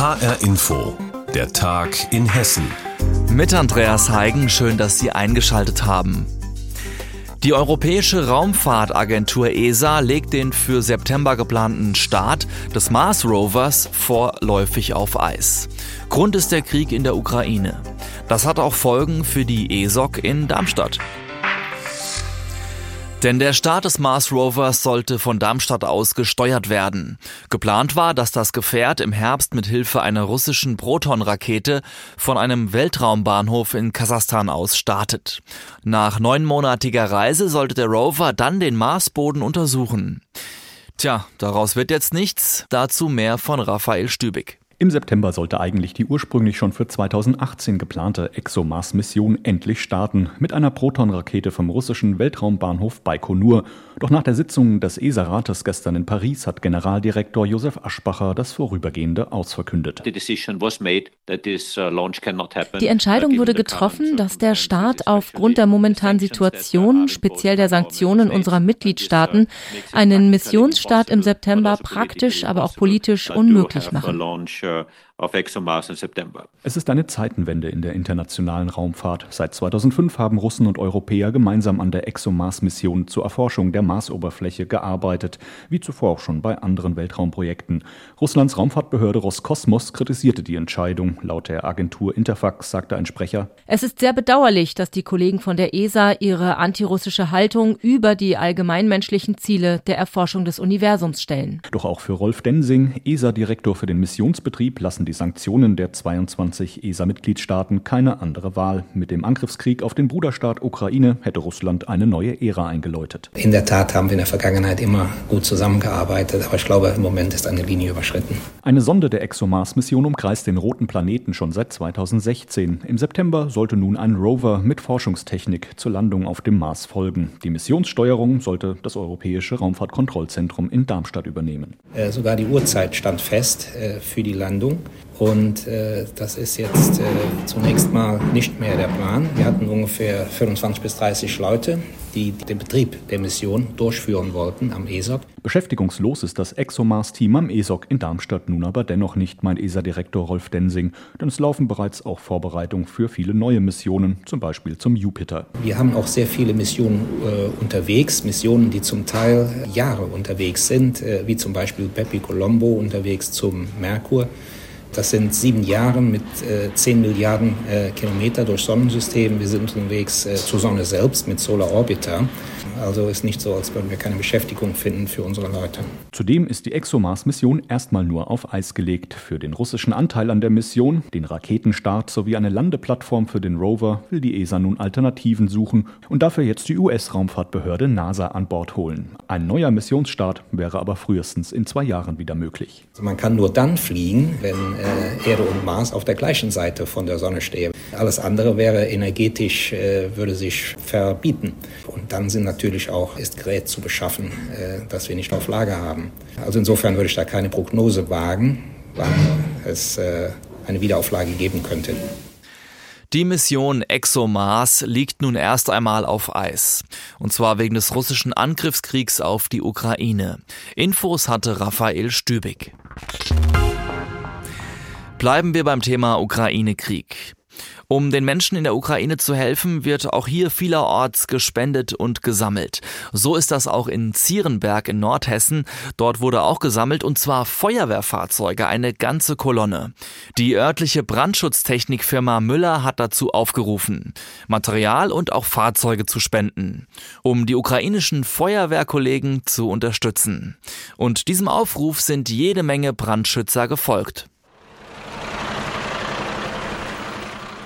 HR Info, der Tag in Hessen. Mit Andreas Heigen, schön, dass Sie eingeschaltet haben. Die Europäische Raumfahrtagentur ESA legt den für September geplanten Start des Mars Rovers vorläufig auf Eis. Grund ist der Krieg in der Ukraine. Das hat auch Folgen für die ESOC in Darmstadt. Denn der Start des Mars Rovers sollte von Darmstadt aus gesteuert werden. Geplant war, dass das Gefährt im Herbst mit Hilfe einer russischen Proton-Rakete von einem Weltraumbahnhof in Kasachstan aus startet. Nach neunmonatiger Reise sollte der Rover dann den Marsboden untersuchen. Tja, daraus wird jetzt nichts. Dazu mehr von Raphael Stübig. Im September sollte eigentlich die ursprünglich schon für 2018 geplante ExoMars-Mission endlich starten, mit einer Proton-Rakete vom russischen Weltraumbahnhof Baikonur. Doch nach der Sitzung des ESA-Rates gestern in Paris hat Generaldirektor Josef Aschbacher das vorübergehende ausverkündet. Uh, die Entscheidung wurde getroffen, dass der Start aufgrund der momentanen Situation, speziell der Sanktionen unserer Mitgliedstaaten, einen Missionsstart im September praktisch, aber auch politisch unmöglich machen Bücher, auf ExoMars im September. Es ist eine Zeitenwende in der internationalen Raumfahrt. Seit 2005 haben Russen und Europäer gemeinsam an der ExoMars-Mission zur Erforschung der Marsoberfläche gearbeitet, wie zuvor auch schon bei anderen Weltraumprojekten. Russlands Raumfahrtbehörde Roskosmos kritisierte die Entscheidung. Laut der Agentur Interfax sagte ein Sprecher: Es ist sehr bedauerlich, dass die Kollegen von der ESA ihre antirussische Haltung über die allgemeinmenschlichen Ziele der Erforschung des Universums stellen. Doch auch für Rolf Densing, ESA-Direktor für den Missionsbetrieb, lassen die die Sanktionen der 22 ESA-Mitgliedstaaten keine andere Wahl. Mit dem Angriffskrieg auf den Bruderstaat Ukraine hätte Russland eine neue Ära eingeläutet. In der Tat haben wir in der Vergangenheit immer gut zusammengearbeitet, aber ich glaube, im Moment ist eine Linie überschritten. Eine Sonde der ExoMars-Mission umkreist den roten Planeten schon seit 2016. Im September sollte nun ein Rover mit Forschungstechnik zur Landung auf dem Mars folgen. Die Missionssteuerung sollte das Europäische Raumfahrtkontrollzentrum in Darmstadt übernehmen. Äh, sogar die Uhrzeit stand fest äh, für die Landung. Und äh, das ist jetzt äh, zunächst mal nicht mehr der Plan. Wir hatten ungefähr 25 bis 30 Leute, die den Betrieb der Mission durchführen wollten am ESOC. Beschäftigungslos ist das ExoMars-Team am ESOC in Darmstadt nun aber dennoch nicht, meint ESA-Direktor Rolf Densing, denn es laufen bereits auch Vorbereitungen für viele neue Missionen, zum Beispiel zum Jupiter. Wir haben auch sehr viele Missionen äh, unterwegs, Missionen, die zum Teil Jahre unterwegs sind, äh, wie zum Beispiel Pepi Colombo unterwegs zum Merkur. Das sind sieben Jahre mit äh, 10 Milliarden äh, Kilometer durch Sonnensystem. Wir sind unterwegs äh, zur Sonne selbst mit Solar Orbiter. Also ist nicht so, als würden wir keine Beschäftigung finden für unsere Leute. Zudem ist die ExoMars-Mission erstmal nur auf Eis gelegt. Für den russischen Anteil an der Mission, den Raketenstart sowie eine Landeplattform für den Rover will die ESA nun Alternativen suchen und dafür jetzt die US-Raumfahrtbehörde NASA an Bord holen. Ein neuer Missionsstart wäre aber frühestens in zwei Jahren wieder möglich. Also man kann nur dann fliegen, wenn äh, Erde und Mars auf der gleichen Seite von der Sonne stehen. Alles andere wäre energetisch, äh, würde sich verbieten. Und dann sind natürlich auch ist Gerät zu beschaffen, äh, das wir nicht auf Lager haben. Also insofern würde ich da keine Prognose wagen, wann es äh, eine Wiederauflage geben könnte. Die Mission ExoMars liegt nun erst einmal auf Eis. Und zwar wegen des russischen Angriffskriegs auf die Ukraine. Infos hatte Raphael Stübig. Bleiben wir beim Thema Ukraine-Krieg. Um den Menschen in der Ukraine zu helfen, wird auch hier vielerorts gespendet und gesammelt. So ist das auch in Zierenberg in Nordhessen. Dort wurde auch gesammelt und zwar Feuerwehrfahrzeuge, eine ganze Kolonne. Die örtliche Brandschutztechnikfirma Müller hat dazu aufgerufen, Material und auch Fahrzeuge zu spenden, um die ukrainischen Feuerwehrkollegen zu unterstützen. Und diesem Aufruf sind jede Menge Brandschützer gefolgt.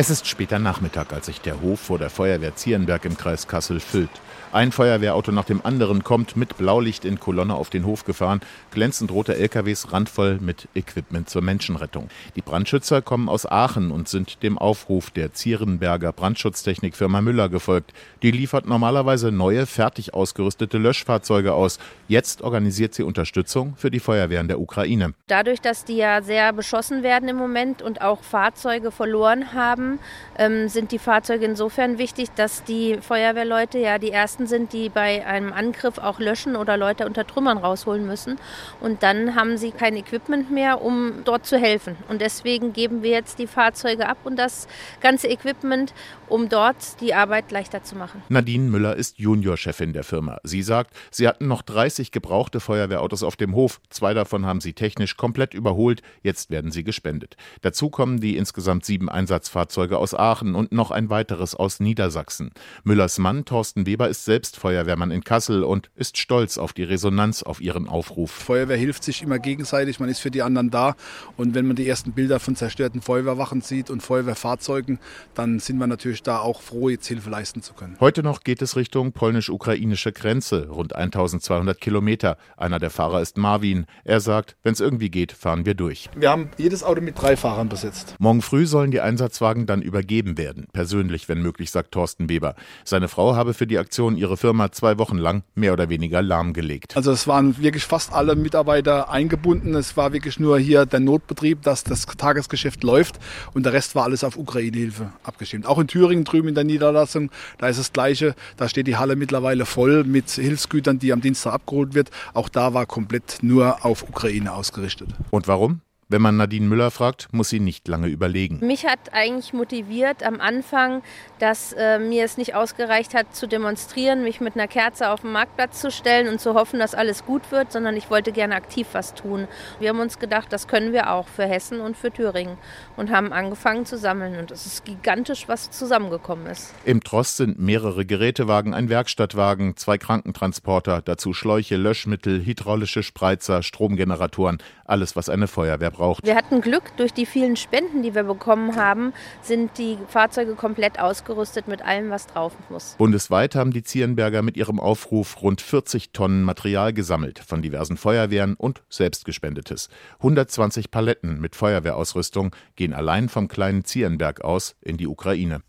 Es ist später Nachmittag, als sich der Hof vor der Feuerwehr Zierenberg im Kreis Kassel füllt. Ein Feuerwehrauto nach dem anderen kommt mit Blaulicht in Kolonne auf den Hof gefahren, glänzend rote LKWs randvoll mit Equipment zur Menschenrettung. Die Brandschützer kommen aus Aachen und sind dem Aufruf der Zierenberger Brandschutztechnikfirma Müller gefolgt. Die liefert normalerweise neue, fertig ausgerüstete Löschfahrzeuge aus. Jetzt organisiert sie Unterstützung für die Feuerwehren der Ukraine. Dadurch, dass die ja sehr beschossen werden im Moment und auch Fahrzeuge verloren haben, ähm, sind die Fahrzeuge insofern wichtig, dass die Feuerwehrleute ja die ersten ersten sind, die bei einem Angriff auch löschen oder Leute unter Trümmern rausholen müssen. Und dann haben sie kein Equipment mehr, um dort zu helfen. Und deswegen geben wir jetzt die Fahrzeuge ab und das ganze Equipment, um dort die Arbeit leichter zu machen. Nadine Müller ist Juniorchefin der Firma. Sie sagt, sie hatten noch 30 gebrauchte Feuerwehrautos auf dem Hof. Zwei davon haben sie technisch komplett überholt. Jetzt werden sie gespendet. Dazu kommen die insgesamt sieben Einsatzfahrzeuge aus Aachen und noch ein weiteres aus Niedersachsen. Müllers Mann Thorsten Weber ist selbst Feuerwehrmann in Kassel und ist stolz auf die Resonanz auf ihren Aufruf. Feuerwehr hilft sich immer gegenseitig, man ist für die anderen da. Und wenn man die ersten Bilder von zerstörten Feuerwehrwachen sieht und Feuerwehrfahrzeugen, dann sind wir natürlich da auch froh, jetzt Hilfe leisten zu können. Heute noch geht es Richtung polnisch-ukrainische Grenze, rund 1200 Kilometer. Einer der Fahrer ist Marvin. Er sagt, wenn es irgendwie geht, fahren wir durch. Wir haben jedes Auto mit drei Fahrern besetzt. Morgen früh sollen die Einsatzwagen dann übergeben werden. Persönlich, wenn möglich, sagt Thorsten Weber. Seine Frau habe für die Aktion ihre Firma zwei Wochen lang mehr oder weniger lahmgelegt. Also es waren wirklich fast alle Mitarbeiter eingebunden. Es war wirklich nur hier der Notbetrieb, dass das Tagesgeschäft läuft und der Rest war alles auf Ukraine-Hilfe abgestimmt. Auch in Thüringen drüben in der Niederlassung, da ist das Gleiche. Da steht die Halle mittlerweile voll mit Hilfsgütern, die am Dienstag abgeholt wird. Auch da war komplett nur auf Ukraine ausgerichtet. Und warum? Wenn man Nadine Müller fragt, muss sie nicht lange überlegen. Mich hat eigentlich motiviert am Anfang, dass äh, mir es nicht ausgereicht hat zu demonstrieren, mich mit einer Kerze auf den Marktplatz zu stellen und zu hoffen, dass alles gut wird, sondern ich wollte gerne aktiv was tun. Wir haben uns gedacht, das können wir auch für Hessen und für Thüringen und haben angefangen zu sammeln und es ist gigantisch, was zusammengekommen ist. Im Trost sind mehrere Gerätewagen, ein Werkstattwagen, zwei Krankentransporter, dazu Schläuche, Löschmittel, hydraulische Spreizer, Stromgeneratoren, alles was eine Feuerwehr braucht braucht. Wir hatten Glück, durch die vielen Spenden, die wir bekommen haben, sind die Fahrzeuge komplett ausgerüstet mit allem, was drauf muss. Bundesweit haben die Zierenberger mit ihrem Aufruf rund 40 Tonnen Material gesammelt, von diversen Feuerwehren und selbstgespendetes. 120 Paletten mit Feuerwehrausrüstung gehen allein vom kleinen Zierenberg aus in die Ukraine.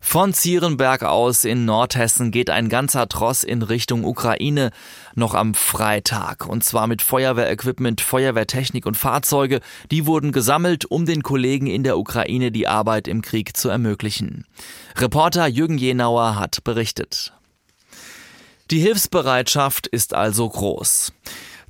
Von Zierenberg aus in Nordhessen geht ein ganzer Tross in Richtung Ukraine noch am Freitag. Und zwar mit Feuerwehrequipment, Feuerwehrtechnik und Fahrzeuge. Die wurden gesammelt, um den Kollegen in der Ukraine die Arbeit im Krieg zu ermöglichen. Reporter Jürgen Jenauer hat berichtet. Die Hilfsbereitschaft ist also groß.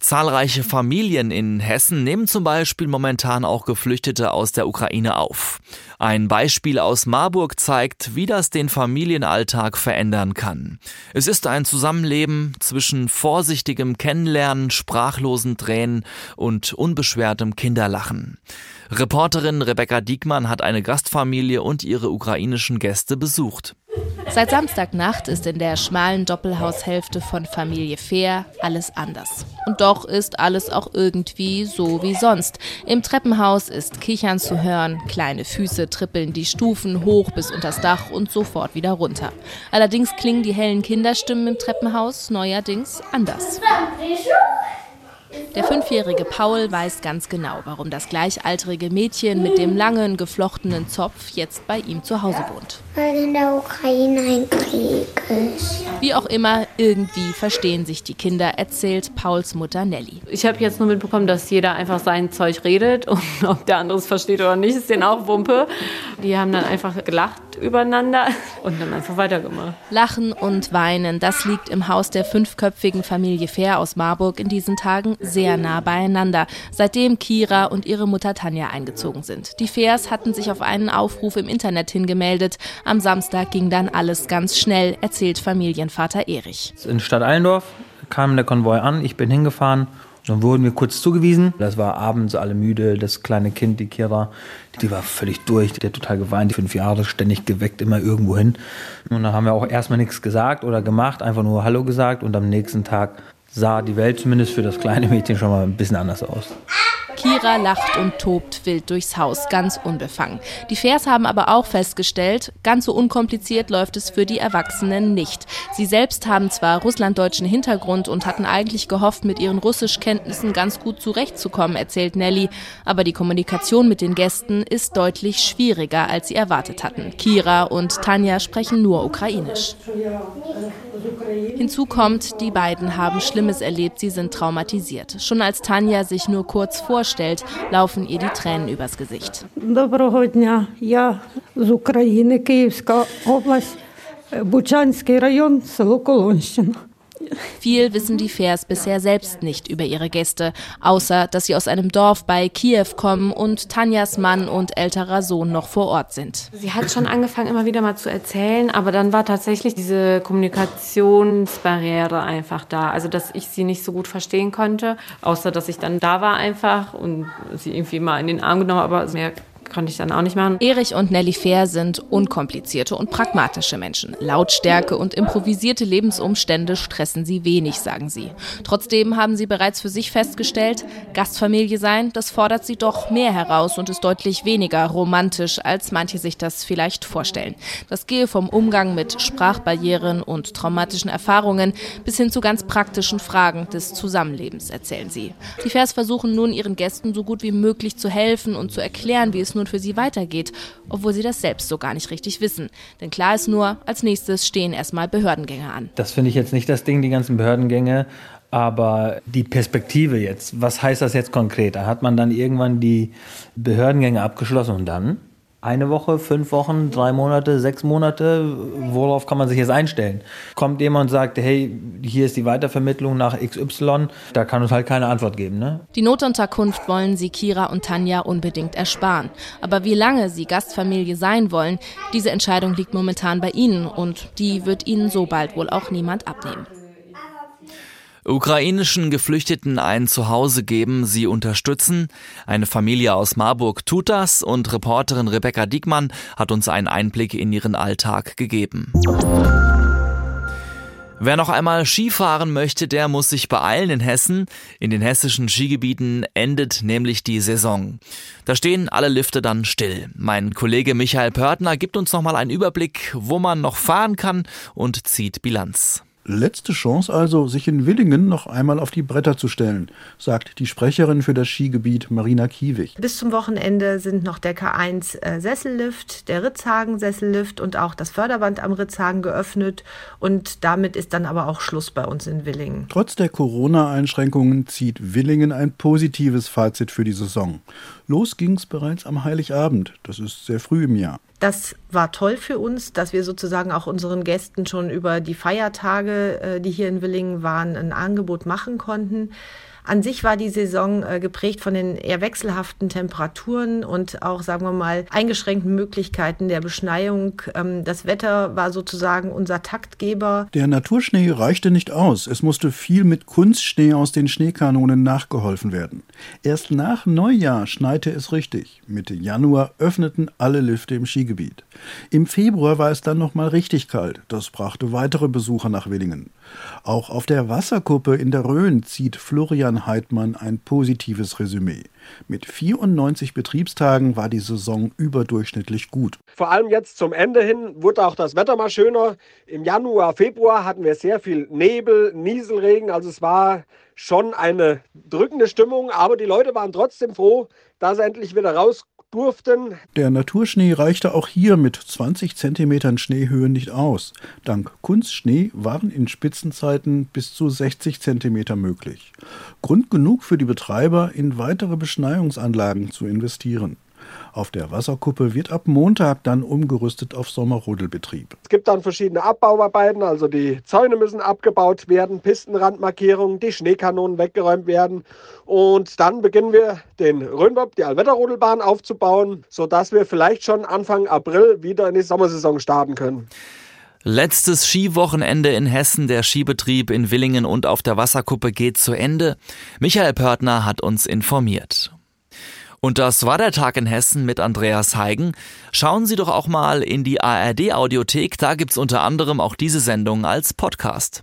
Zahlreiche Familien in Hessen nehmen zum Beispiel momentan auch Geflüchtete aus der Ukraine auf. Ein Beispiel aus Marburg zeigt, wie das den Familienalltag verändern kann. Es ist ein Zusammenleben zwischen vorsichtigem Kennenlernen, sprachlosen Tränen und unbeschwertem Kinderlachen. Reporterin Rebecca Diekmann hat eine Gastfamilie und ihre ukrainischen Gäste besucht. Seit Samstagnacht ist in der schmalen Doppelhaushälfte von Familie Fair alles anders. Und doch ist alles auch irgendwie so wie sonst. Im Treppenhaus ist Kichern zu hören, kleine Füße trippeln die Stufen hoch bis unters Dach und sofort wieder runter. Allerdings klingen die hellen Kinderstimmen im Treppenhaus neuerdings anders. Der fünfjährige Paul weiß ganz genau, warum das gleichaltrige Mädchen mit dem langen, geflochtenen Zopf jetzt bei ihm zu Hause wohnt. Weil in der Ukraine ein Krieg ist. Wie auch immer, irgendwie verstehen sich die Kinder, erzählt Pauls Mutter Nelly. Ich habe jetzt nur mitbekommen, dass jeder einfach sein Zeug redet und ob der andere es versteht oder nicht, ist denen auch Wumpe. Die haben dann einfach gelacht übereinander und dann einfach weitergemacht. Lachen und weinen, das liegt im Haus der fünfköpfigen Familie Fair aus Marburg in diesen Tagen sehr nah beieinander, seitdem Kira und ihre Mutter Tanja eingezogen sind. Die Fairs hatten sich auf einen Aufruf im Internet hingemeldet. Am Samstag ging dann alles ganz schnell, erzählt Familienvater Erich. In Stadt Allendorf kam der Konvoi an, ich bin hingefahren dann wurden wir kurz zugewiesen. Das war abends alle müde. Das kleine Kind, die Kira, die war völlig durch. Die hat total geweint. Die fünf Jahre ständig geweckt, immer irgendwo hin. Und da haben wir auch erstmal nichts gesagt oder gemacht, einfach nur Hallo gesagt. Und am nächsten Tag sah die Welt zumindest für das kleine Mädchen schon mal ein bisschen anders aus. Kira lacht und tobt wild durchs Haus, ganz unbefangen. Die Fairs haben aber auch festgestellt, ganz so unkompliziert läuft es für die Erwachsenen nicht. Sie selbst haben zwar russlanddeutschen Hintergrund und hatten eigentlich gehofft, mit ihren Russischkenntnissen ganz gut zurechtzukommen, erzählt Nelly. Aber die Kommunikation mit den Gästen ist deutlich schwieriger, als sie erwartet hatten. Kira und Tanja sprechen nur Ukrainisch. Hinzu kommt, die beiden haben Schlimmes erlebt, sie sind traumatisiert. Schon als Tanja sich nur kurz vorstellt, laufen ihr die Tränen übers Gesicht. Доброго дня. Я з України, Київська область. Butschanski Rayon, Selo Kolonщина. Viel wissen die Fairs bisher selbst nicht über ihre Gäste, außer dass sie aus einem Dorf bei Kiew kommen und Tanjas Mann und älterer Sohn noch vor Ort sind. Sie hat schon angefangen, immer wieder mal zu erzählen, aber dann war tatsächlich diese Kommunikationsbarriere einfach da. Also, dass ich sie nicht so gut verstehen konnte, außer dass ich dann da war einfach und sie irgendwie mal in den Arm genommen, aber mehr konnte ich dann auch nicht machen. Erich und Nelly Fair sind unkomplizierte und pragmatische Menschen. Lautstärke und improvisierte Lebensumstände stressen sie wenig, sagen sie. Trotzdem haben sie bereits für sich festgestellt, Gastfamilie sein, das fordert sie doch mehr heraus und ist deutlich weniger romantisch, als manche sich das vielleicht vorstellen. Das gehe vom Umgang mit Sprachbarrieren und traumatischen Erfahrungen bis hin zu ganz praktischen Fragen des Zusammenlebens, erzählen sie. Die Fairs versuchen nun ihren Gästen so gut wie möglich zu helfen und zu erklären, wie es nun für sie weitergeht, obwohl sie das selbst so gar nicht richtig wissen. Denn klar ist nur, als nächstes stehen erstmal Behördengänge an. Das finde ich jetzt nicht das Ding, die ganzen Behördengänge. Aber die Perspektive jetzt, was heißt das jetzt konkret? Da hat man dann irgendwann die Behördengänge abgeschlossen und dann? Eine Woche, fünf Wochen, drei Monate, sechs Monate, worauf kann man sich jetzt einstellen? Kommt jemand und sagt, hey, hier ist die Weitervermittlung nach XY, da kann uns halt keine Antwort geben. Ne? Die Notunterkunft wollen sie Kira und Tanja unbedingt ersparen. Aber wie lange sie Gastfamilie sein wollen, diese Entscheidung liegt momentan bei ihnen und die wird ihnen so bald wohl auch niemand abnehmen. Ukrainischen Geflüchteten ein Zuhause geben, sie unterstützen. Eine Familie aus Marburg tut das und Reporterin Rebecca Diekmann hat uns einen Einblick in ihren Alltag gegeben. Wer noch einmal Skifahren möchte, der muss sich beeilen in Hessen. In den hessischen Skigebieten endet nämlich die Saison. Da stehen alle Lifte dann still. Mein Kollege Michael Pörtner gibt uns noch mal einen Überblick, wo man noch fahren kann und zieht Bilanz. Letzte Chance also, sich in Willingen noch einmal auf die Bretter zu stellen, sagt die Sprecherin für das Skigebiet Marina Kiewig. Bis zum Wochenende sind noch der K1 äh, Sessellift, der Ritzhagen Sessellift und auch das Förderband am Ritzhagen geöffnet und damit ist dann aber auch Schluss bei uns in Willingen. Trotz der Corona-Einschränkungen zieht Willingen ein positives Fazit für die Saison. Los ging's bereits am Heiligabend, das ist sehr früh im Jahr. Das war toll für uns, dass wir sozusagen auch unseren Gästen schon über die Feiertage, äh, die hier in Willingen waren, ein Angebot machen konnten. An sich war die Saison äh, geprägt von den eher wechselhaften Temperaturen und auch, sagen wir mal, eingeschränkten Möglichkeiten der Beschneiung. Ähm, das Wetter war sozusagen unser Taktgeber. Der Naturschnee reichte nicht aus. Es musste viel mit Kunstschnee aus den Schneekanonen nachgeholfen werden. Erst nach Neujahr schneite es richtig. Mitte Januar öffneten alle Lifte im Skigebiet. Im Februar war es dann noch mal richtig kalt. Das brachte weitere Besucher nach Willingen. Auch auf der Wasserkuppe in der Rhön zieht Florian Heidmann ein positives Resümee. Mit 94 Betriebstagen war die Saison überdurchschnittlich gut. Vor allem jetzt zum Ende hin wurde auch das Wetter mal schöner. Im Januar, Februar hatten wir sehr viel Nebel, Nieselregen. Also es war schon eine drückende Stimmung, aber die Leute waren trotzdem froh, dass sie endlich wieder raus durften. Der Naturschnee reichte auch hier mit 20 cm Schneehöhe nicht aus. Dank Kunstschnee waren in Spitzenzeiten bis zu 60 cm möglich. Grund genug für die Betreiber, in weitere Beschneiungsanlagen zu investieren. Auf der Wasserkuppe wird ab Montag dann umgerüstet auf Sommerrodelbetrieb. Es gibt dann verschiedene Abbauarbeiten, also die Zäune müssen abgebaut werden, Pistenrandmarkierungen, die Schneekanonen weggeräumt werden. Und dann beginnen wir den Rhönbob, die Allwetterrodelbahn aufzubauen, sodass wir vielleicht schon Anfang April wieder in die Sommersaison starten können. Letztes Skiwochenende in Hessen, der Skibetrieb in Willingen und auf der Wasserkuppe geht zu Ende. Michael Pörtner hat uns informiert. Und das war der Tag in Hessen mit Andreas Heigen. Schauen Sie doch auch mal in die ARD Audiothek, da gibt's unter anderem auch diese Sendung als Podcast.